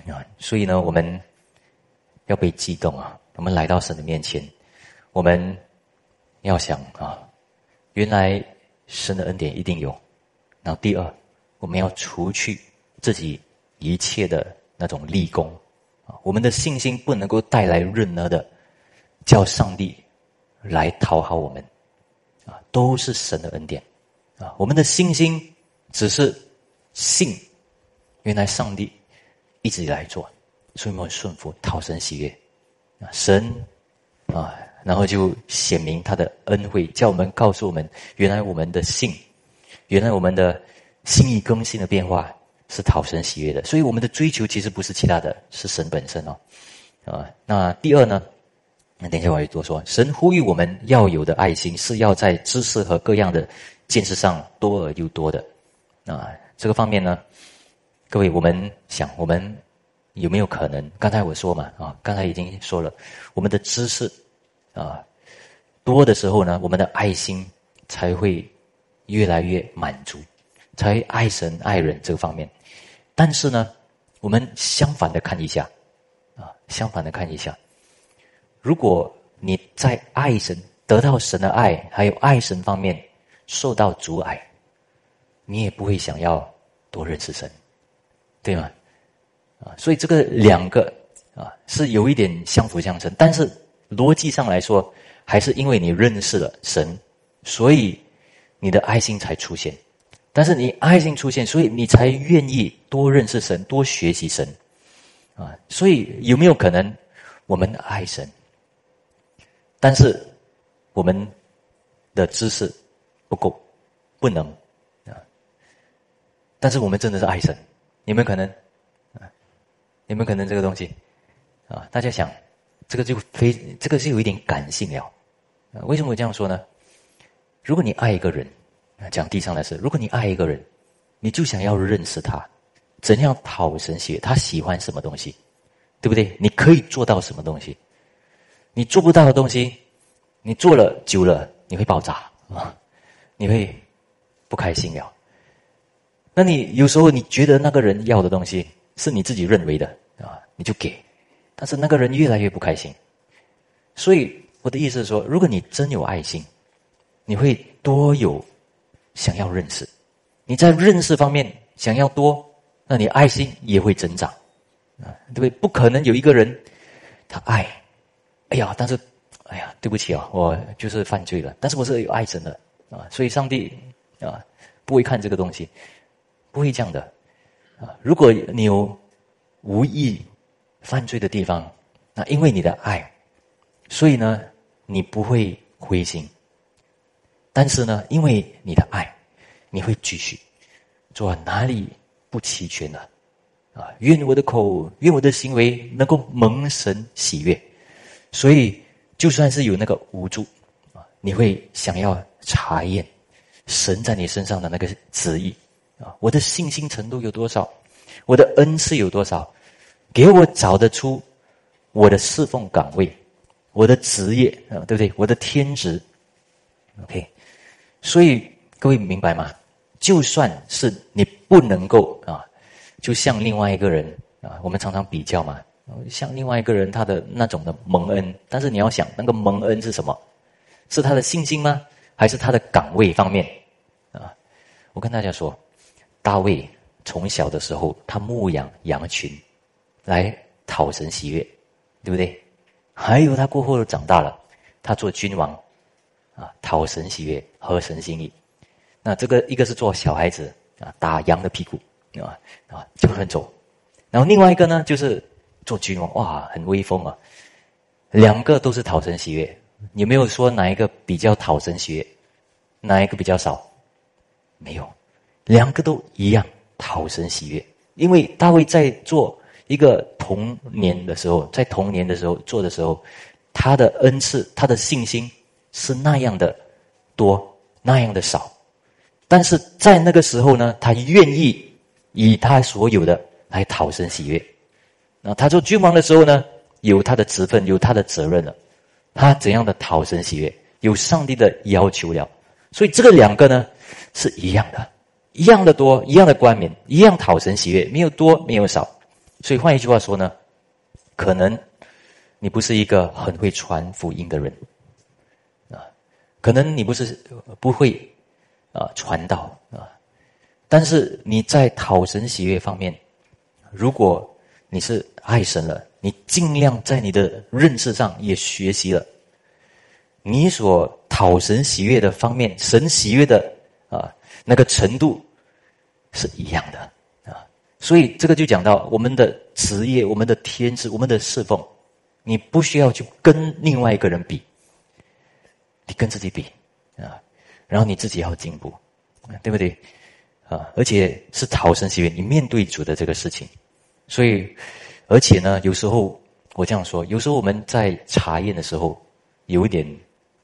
S1: 啊，所以呢，我们要被激动啊！我们来到神的面前，我们要想啊，原来神的恩典一定有。然后第二，我们要除去自己一切的那种立功啊，我们的信心不能够带来任何的叫上帝来讨好我们啊，都是神的恩典啊，我们的信心只是信。原来上帝一直以来做，所以我们顺服，讨神喜悦啊！神啊，然后就显明他的恩惠，叫我们告诉我们，原来我们的信，原来我们的心意更新的变化是讨神喜悦的。所以我们的追求其实不是其他的，是神本身哦。啊，那第二呢？那等一下我会多说。神呼吁我们要有的爱心，是要在知识和各样的见识上多而又多的啊。这个方面呢？各位，我们想，我们有没有可能？刚才我说嘛，啊，刚才已经说了，我们的知识啊多的时候呢，我们的爱心才会越来越满足，才爱神爱人这个方面。但是呢，我们相反的看一下，啊，相反的看一下，如果你在爱神、得到神的爱，还有爱神方面受到阻碍，你也不会想要多认识神。对吗？啊，所以这个两个啊是有一点相辅相成，但是逻辑上来说，还是因为你认识了神，所以你的爱心才出现。但是你爱心出现，所以你才愿意多认识神，多学习神。啊，所以有没有可能我们爱神，但是我们的知识不够，不能啊？但是我们真的是爱神。有没有可能？啊，有没有可能这个东西？啊，大家想，这个就非这个是有一点感性了。啊，为什么会这样说呢？如果你爱一个人，讲地上的事，如果你爱一个人，你就想要认识他，怎样讨神喜悦？他喜欢什么东西？对不对？你可以做到什么东西？你做不到的东西，你做了久了，你会爆炸啊！你会不开心了。那你有时候你觉得那个人要的东西是你自己认为的啊，你就给，但是那个人越来越不开心。所以我的意思是说，如果你真有爱心，你会多有想要认识，你在认识方面想要多，那你爱心也会增长啊，对不对？不可能有一个人他爱，哎呀，但是哎呀，对不起啊，我就是犯罪了，但是我是有爱神的啊，所以上帝啊不会看这个东西。不会这样的，啊！如果你有无意犯罪的地方，那因为你的爱，所以呢，你不会灰心。但是呢，因为你的爱，你会继续做哪里不齐全了？啊！愿我的口，愿我的行为能够蒙神喜悦。所以，就算是有那个无助，啊，你会想要查验神在你身上的那个旨意。啊，我的信心程度有多少？我的恩赐有多少？给我找得出我的侍奉岗位，我的职业啊，对不对？我的天职，OK。所以各位明白吗？就算是你不能够啊，就像另外一个人啊，我们常常比较嘛，像另外一个人他的那种的蒙恩，但是你要想，那个蒙恩是什么？是他的信心吗？还是他的岗位方面？啊，我跟大家说。大卫从小的时候，他牧养羊群，来讨神喜悦，对不对？还有他过后长大了，他做君王，啊，讨神喜悦，合神心意。那这个一个是做小孩子啊，打羊的屁股，啊啊，就很走。然后另外一个呢，就是做君王，哇，很威风啊。两个都是讨神喜悦，有没有说哪一个比较讨神喜悦？哪一个比较少？没有。两个都一样讨神喜悦，因为大卫在做一个童年的时候，在童年的时候做的时候，他的恩赐、他的信心是那样的多，那样的少。但是在那个时候呢，他愿意以他所有的来讨神喜悦。那他做君王的时候呢，有他的职分，有他的责任了。他怎样的讨神喜悦，有上帝的要求了。所以这个两个呢是一样的，一样的多，一样的冠冕，一样讨神喜悦，没有多，没有少。所以换一句话说呢，可能你不是一个很会传福音的人，可能你不是不会。啊，传道啊！但是你在讨神喜悦方面，如果你是爱神了，你尽量在你的认识上也学习了，你所讨神喜悦的方面，神喜悦的啊那个程度是一样的啊。所以这个就讲到我们的职业、我们的天职、我们的侍奉，你不需要去跟另外一个人比，你跟自己比啊。然后你自己要进步，对不对？啊，而且是讨神喜悦，你面对主的这个事情。所以，而且呢，有时候我这样说，有时候我们在查验的时候有一点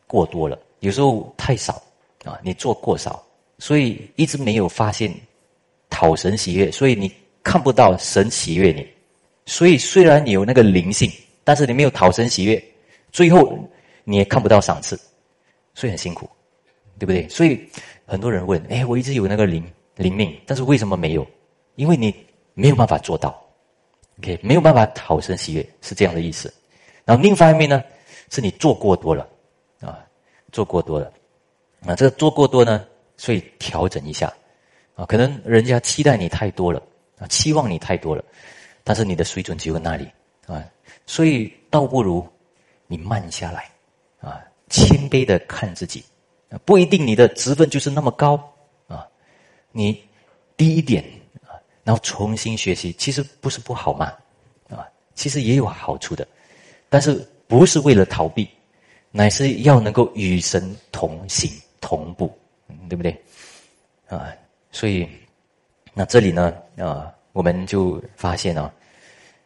S1: 过多了，有时候太少啊，你做过少，所以一直没有发现讨神喜悦，所以你看不到神喜悦你。所以虽然你有那个灵性，但是你没有讨神喜悦，最后你也看不到赏赐，所以很辛苦。对不对？所以很多人问：哎，我一直有那个灵灵命，但是为什么没有？因为你没有办法做到，OK，没有办法讨生喜悦，是这样的意思。然后另一方面呢，是你做过多了啊，做过多了啊，这个做过多呢，所以调整一下啊，可能人家期待你太多了啊，期望你太多了，但是你的水准只有那里啊，所以倒不如你慢下来啊，谦卑的看自己。不一定你的职分就是那么高啊，你低一点啊，然后重新学习，其实不是不好嘛，啊，其实也有好处的，但是不是为了逃避，乃是要能够与神同行同步，对不对？啊，所以那这里呢啊，我们就发现啊，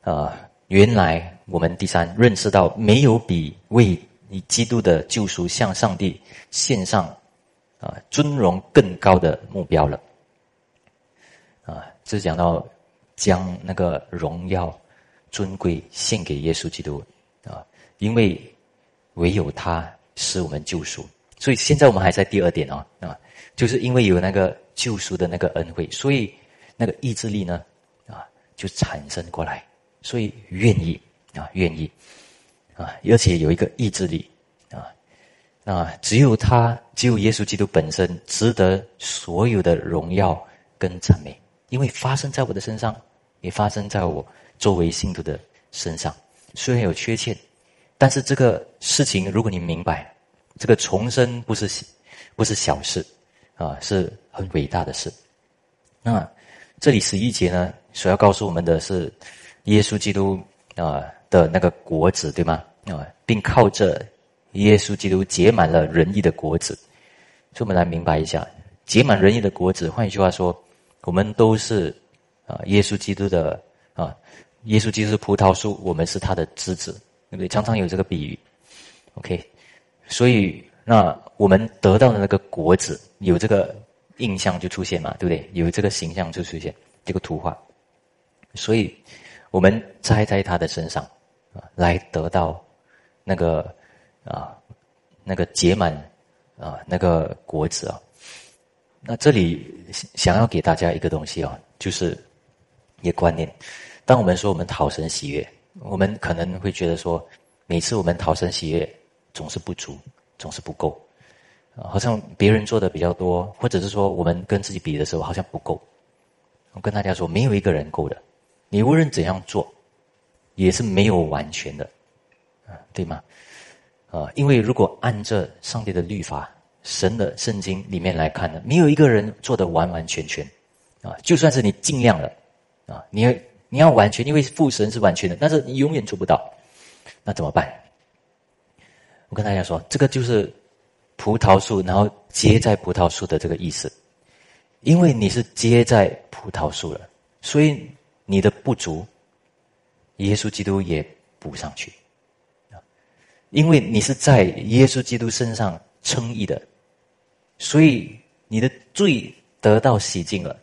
S1: 啊，原来我们第三认识到没有比为。以基督的救赎向上帝献上啊尊荣更高的目标了。啊，这讲到将那个荣耀尊贵献给耶稣基督啊，因为唯有他使我们救赎，所以现在我们还在第二点啊啊，就是因为有那个救赎的那个恩惠，所以那个意志力呢啊就产生过来，所以愿意啊愿意。啊，而且有一个意志力，啊，那，只有他，只有耶稣基督本身值得所有的荣耀跟赞美，因为发生在我的身上，也发生在我周围信徒的身上。虽然有缺陷，但是这个事情，如果你明白，这个重生不是不是小事，啊，是很伟大的事。那这里十一节呢，所要告诉我们的是，耶稣基督啊。的那个果子，对吗？啊，并靠着耶稣基督结满了仁义的果子，所以我们来明白一下，结满仁义的果子。换一句话说，我们都是啊，耶稣基督的啊，耶稣基督是葡萄树，我们是他的枝子，对不对？常常有这个比喻。OK，所以那我们得到的那个果子，有这个印象就出现嘛，对不对？有这个形象就出现这个图画，所以我们栽在他的身上。啊，来得到那个啊，那个结满啊那个果子啊。那这里想要给大家一个东西啊，就是一个观念。当我们说我们讨神喜悦，我们可能会觉得说，每次我们讨神喜悦总是不足，总是不够，好像别人做的比较多，或者是说我们跟自己比的时候好像不够。我跟大家说，没有一个人够的，你无论怎样做。也是没有完全的，啊，对吗？啊，因为如果按照上帝的律法、神的圣经里面来看呢，没有一个人做的完完全全，啊，就算是你尽量了，啊，你你要完全，因为父神是完全的，但是你永远做不到，那怎么办？我跟大家说，这个就是葡萄树，然后结在葡萄树的这个意思，因为你是结在葡萄树了，所以你的不足，耶稣基督也补上去。啊因为你是在耶稣基督身上称义的，所以你的罪得到洗净了。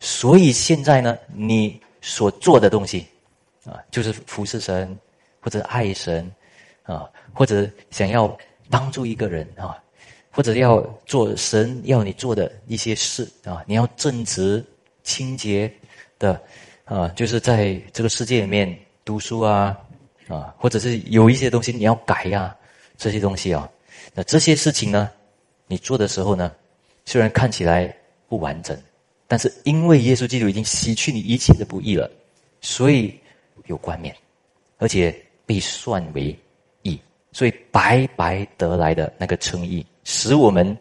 S1: 所以现在呢，你所做的东西，啊，就是服侍神，或者爱神，啊，或者想要帮助一个人啊，或者要做神要你做的一些事啊，你要正直、清洁的，啊，就是在这个世界里面读书啊。啊，或者是有一些东西你要改呀，这些东西啊，那这些事情呢，你做的时候呢，虽然看起来不完整，但是因为耶稣基督已经洗去你一切的不义了，所以有冠冕，而且被算为义，所以白白得来的那个称义，使我们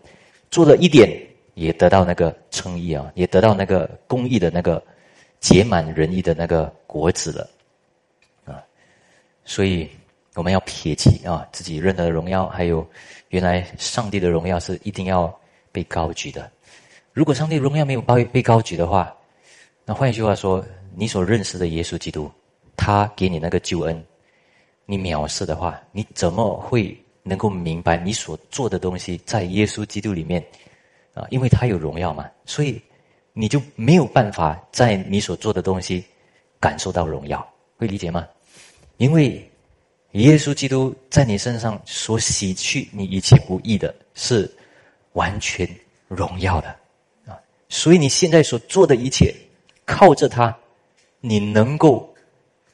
S1: 做了一点也得到那个称义啊，也得到那个公义的那个结满仁义的那个果子了。所以我们要撇弃啊，自己认得的荣耀，还有原来上帝的荣耀是一定要被高举的。如果上帝荣耀没有被被高举的话，那换一句话说，你所认识的耶稣基督，他给你那个救恩，你藐视的话，你怎么会能够明白你所做的东西在耶稣基督里面啊？因为他有荣耀嘛，所以你就没有办法在你所做的东西感受到荣耀，会理解吗？因为耶稣基督在你身上所洗去你一切不义的，是完全荣耀的啊！所以你现在所做的一切，靠着他，你能够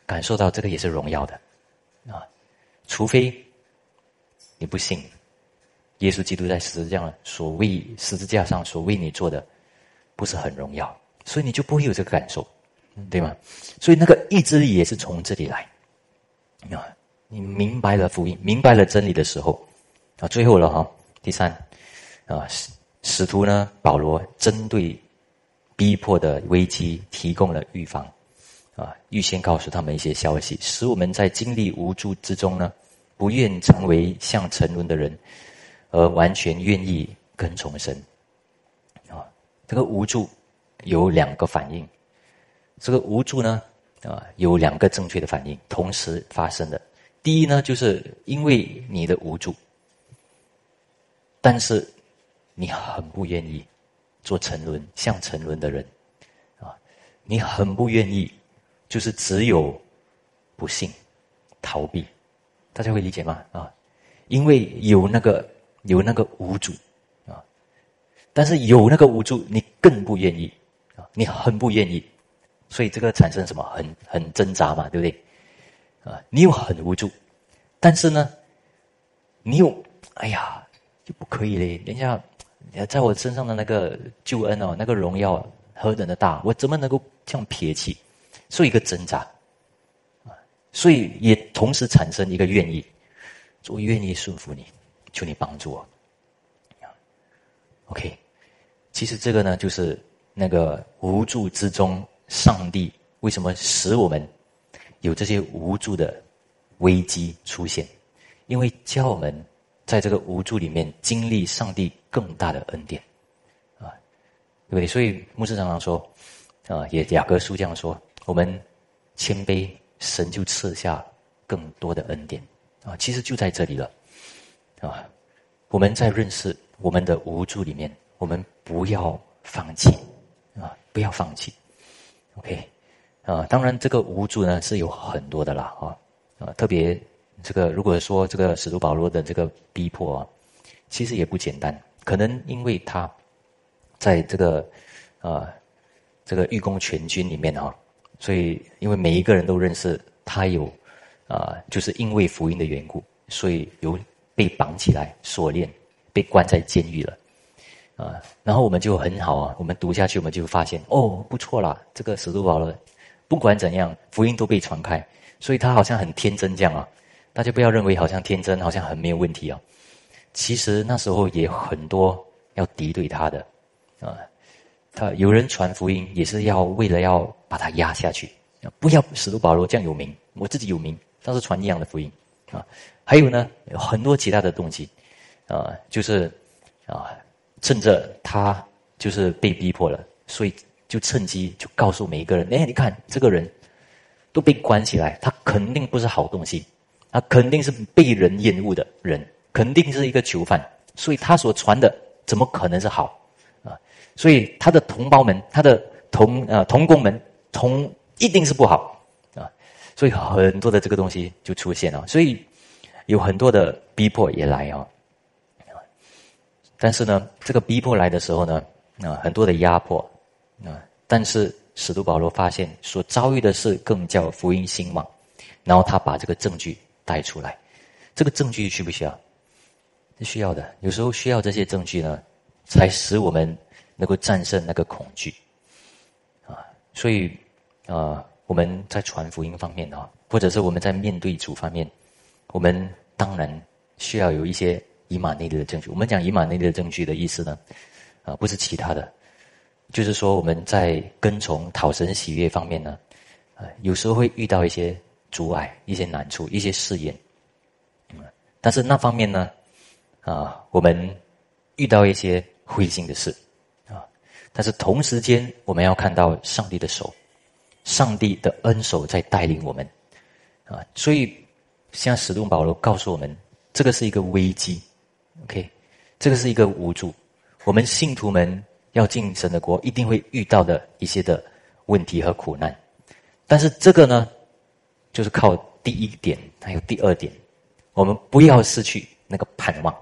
S1: 感受到这个也是荣耀的啊！除非你不信耶稣基督在十字架上所为十字架上所为你做的不是很荣耀，所以你就不会有这个感受，对吗？所以那个意志力也是从这里来。啊，你明白了福音，明白了真理的时候，啊，最后了哈。第三，啊，使使徒呢，保罗针对逼迫的危机提供了预防，啊，预先告诉他们一些消息，使我们在经历无助之中呢，不愿成为像沉沦的人，而完全愿意跟从神。啊，这个无助有两个反应，这个无助呢。啊，有两个正确的反应同时发生的。第一呢，就是因为你的无助，但是你很不愿意做沉沦像沉沦的人啊，你很不愿意，就是只有不幸逃避，大家会理解吗？啊，因为有那个有那个无助啊，但是有那个无助，你更不愿意啊，你很不愿意。所以这个产生什么很很挣扎嘛，对不对？啊，你又很无助，但是呢，你又哎呀，就不可以嘞。人家在我身上的那个救恩哦，那个荣耀何等的大，我怎么能够这样撇弃？所以一个挣扎啊，所以也同时产生一个愿意，我愿意顺服你，求你帮助我。OK，其实这个呢，就是那个无助之中。上帝为什么使我们有这些无助的危机出现？因为教我们在这个无助里面经历上帝更大的恩典，啊，对不对？所以牧师常常说，啊，也雅各书这样说：我们谦卑，神就赐下更多的恩典。啊，其实就在这里了，啊，我们在认识我们的无助里面，我们不要放弃，啊，不要放弃。OK，啊，当然这个无助呢是有很多的啦，啊，啊，特别这个如果说这个使徒保罗的这个逼迫啊，其实也不简单，可能因为他在这个啊这个御工全军里面啊，所以因为每一个人都认识他有啊，就是因为福音的缘故，所以有被绑起来锁链，被关在监狱了。啊，然后我们就很好啊，我们读下去，我们就发现哦，不错啦，这个使徒保罗，不管怎样，福音都被传开，所以他好像很天真这样啊。大家不要认为好像天真，好像很没有问题啊。其实那时候也很多要敌对他的啊，他有人传福音也是要为了要把他压下去，不要使徒保罗这样有名，我自己有名，但是传一样的福音啊。还有呢，有很多其他的动机啊，就是啊。趁着他就是被逼迫了，所以就趁机就告诉每一个人：哎，你看这个人都被关起来，他肯定不是好东西，他肯定是被人厌恶的人，肯定是一个囚犯，所以他所传的怎么可能是好啊？所以他的同胞们，他的同呃同工们，同一定是不好啊！所以很多的这个东西就出现了，所以有很多的逼迫也来啊。但是呢，这个逼迫来的时候呢，啊，很多的压迫。啊！但是使徒保罗发现所遭遇的事更叫福音兴旺，然后他把这个证据带出来。这个证据需不需要？是需要的。有时候需要这些证据呢，才使我们能够战胜那个恐惧。啊，所以啊，我们在传福音方面啊，或者是我们在面对主方面，我们当然需要有一些以马内利的证据。我们讲以马内利的证据的意思呢，啊，不是其他的。就是说，我们在跟从讨神喜悦方面呢，啊，有时候会遇到一些阻碍、一些难处、一些试验，但是那方面呢，啊，我们遇到一些灰心的事，啊，但是同时间我们要看到上帝的手，上帝的恩手在带领我们，啊，所以像使徒保罗告诉我们，这个是一个危机，OK，这个是一个无助，我们信徒们。要进神的国，一定会遇到的一些的问题和苦难，但是这个呢，就是靠第一点还有第二点，我们不要失去那个盼望。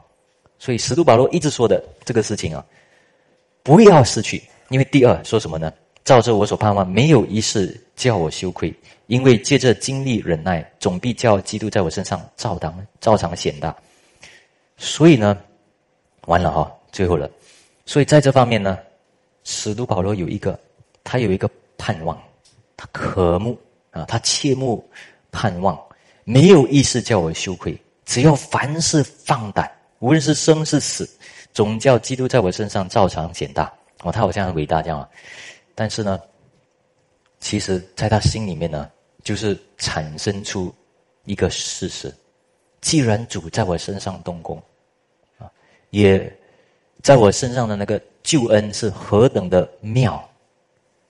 S1: 所以使徒保罗一直说的这个事情啊，不要失去，因为第二说什么呢？照着我所盼望，没有一事叫我羞愧，因为借着经历忍耐，总必叫基督在我身上照当照常显大。所以呢，完了哈，最后了。所以在这方面呢，使徒保罗有一个，他有一个盼望，他渴慕啊，他切慕盼望，没有意思叫我羞愧，只要凡事放胆，无论是生是死，总叫基督在我身上照常显大。哦，他好像很伟大这样啊，但是呢，其实在他心里面呢，就是产生出一个事实：既然主在我身上动工，也。在我身上的那个救恩是何等的妙！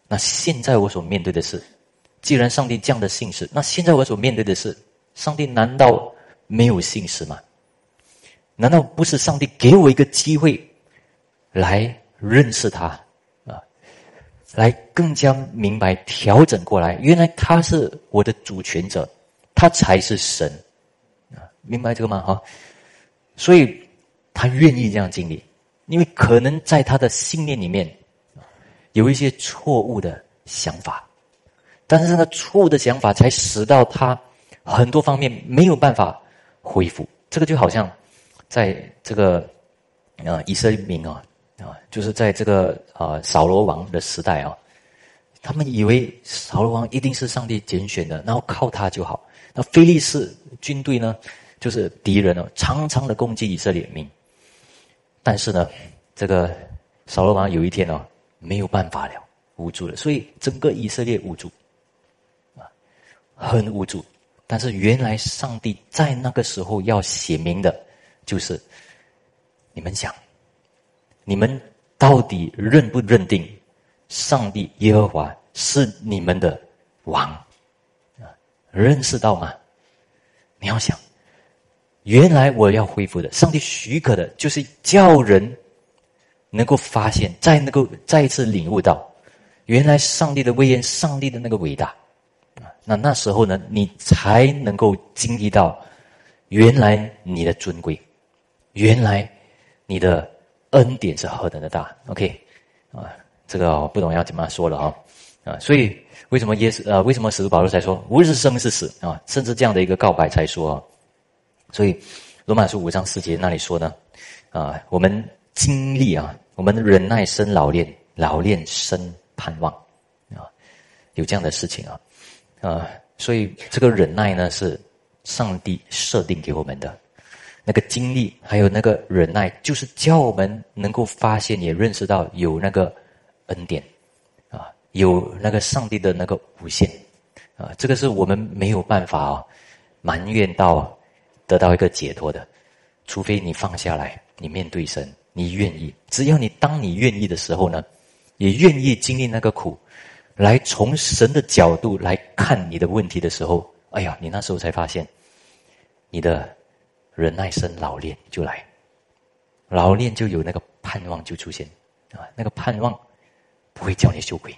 S1: 那现在我所面对的是，既然上帝降的信使，那现在我所面对的是，上帝难道没有信使吗？难道不是上帝给我一个机会，来认识他啊，来更加明白调整过来？原来他是我的主权者，他才是神啊！明白这个吗？哈，所以他愿意这样经历。因为可能在他的信念里面，有一些错误的想法，但是这个错误的想法才使到他很多方面没有办法恢复。这个就好像在这个啊以色列民啊啊，就是在这个啊扫罗王的时代啊，他们以为扫罗王一定是上帝拣选的，然后靠他就好。那菲利士军队呢，就是敌人哦，常常的攻击以色列民。但是呢，这个扫罗王有一天哦，没有办法了，无助了，所以整个以色列无助，啊，很无助。但是原来上帝在那个时候要写明的，就是你们想，你们到底认不认定上帝耶和华是你们的王？认识到吗？你要想。原来我要恢复的，上帝许可的，就是叫人能够发现，再能够再一次领悟到，原来上帝的威严，上帝的那个伟大啊！那那时候呢，你才能够经历到，原来你的尊贵，原来你的恩典是何等的大。OK，啊，这个不懂要怎么说了啊啊！所以为什么耶稣啊？为什么使徒保罗才说，无论是生是死啊，甚至这样的一个告白才说。所以，罗马书五章四节那里说呢，啊，我们经历啊，我们忍耐生老练，老练生盼望，啊，有这样的事情啊，啊，所以这个忍耐呢，是上帝设定给我们的那个经历，还有那个忍耐，就是教我们能够发现，也认识到有那个恩典，啊，有那个上帝的那个无限，啊，这个是我们没有办法啊埋怨到。得到一个解脱的，除非你放下来，你面对神，你愿意。只要你当你愿意的时候呢，也愿意经历那个苦，来从神的角度来看你的问题的时候，哎呀，你那时候才发现，你的忍耐生老练就来，老练就有那个盼望就出现啊，那个盼望不会叫你羞愧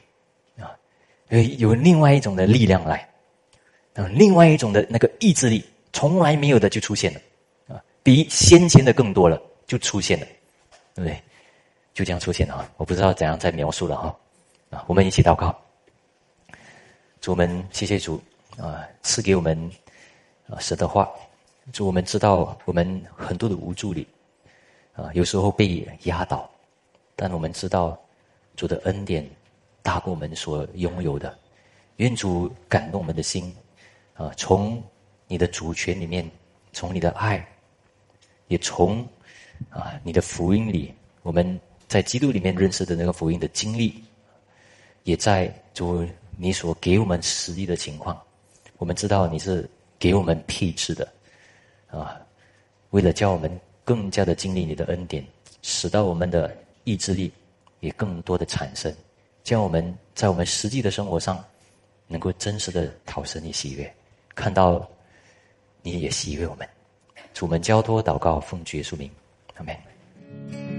S1: 啊，有有另外一种的力量来，啊，另外一种的那个意志力，从来没有的就出现了啊，比先前的更多了，就出现了，对不对？就这样出现了啊！我不知道怎样再描述了哈啊！我们一起祷告，主我们谢谢主啊，赐给我们啊神的话，主我们知道我们很多的无助里啊，有时候被压倒，但我们知道主的恩典大过我们所拥有的，愿主感动我们的心啊，从你的主权里面，从你的爱，也从啊你的福音里，我们。在基督里面认识的那个福音的经历，也在主你所给我们实际的情况，我们知道你是给我们配置的，啊，为了叫我们更加的经历你的恩典，使到我们的意志力也更多的产生，叫我们在我们实际的生活上，能够真实的讨神你喜悦，看到你也喜悦我们，主门交托祷告奉主耶稣名，好没？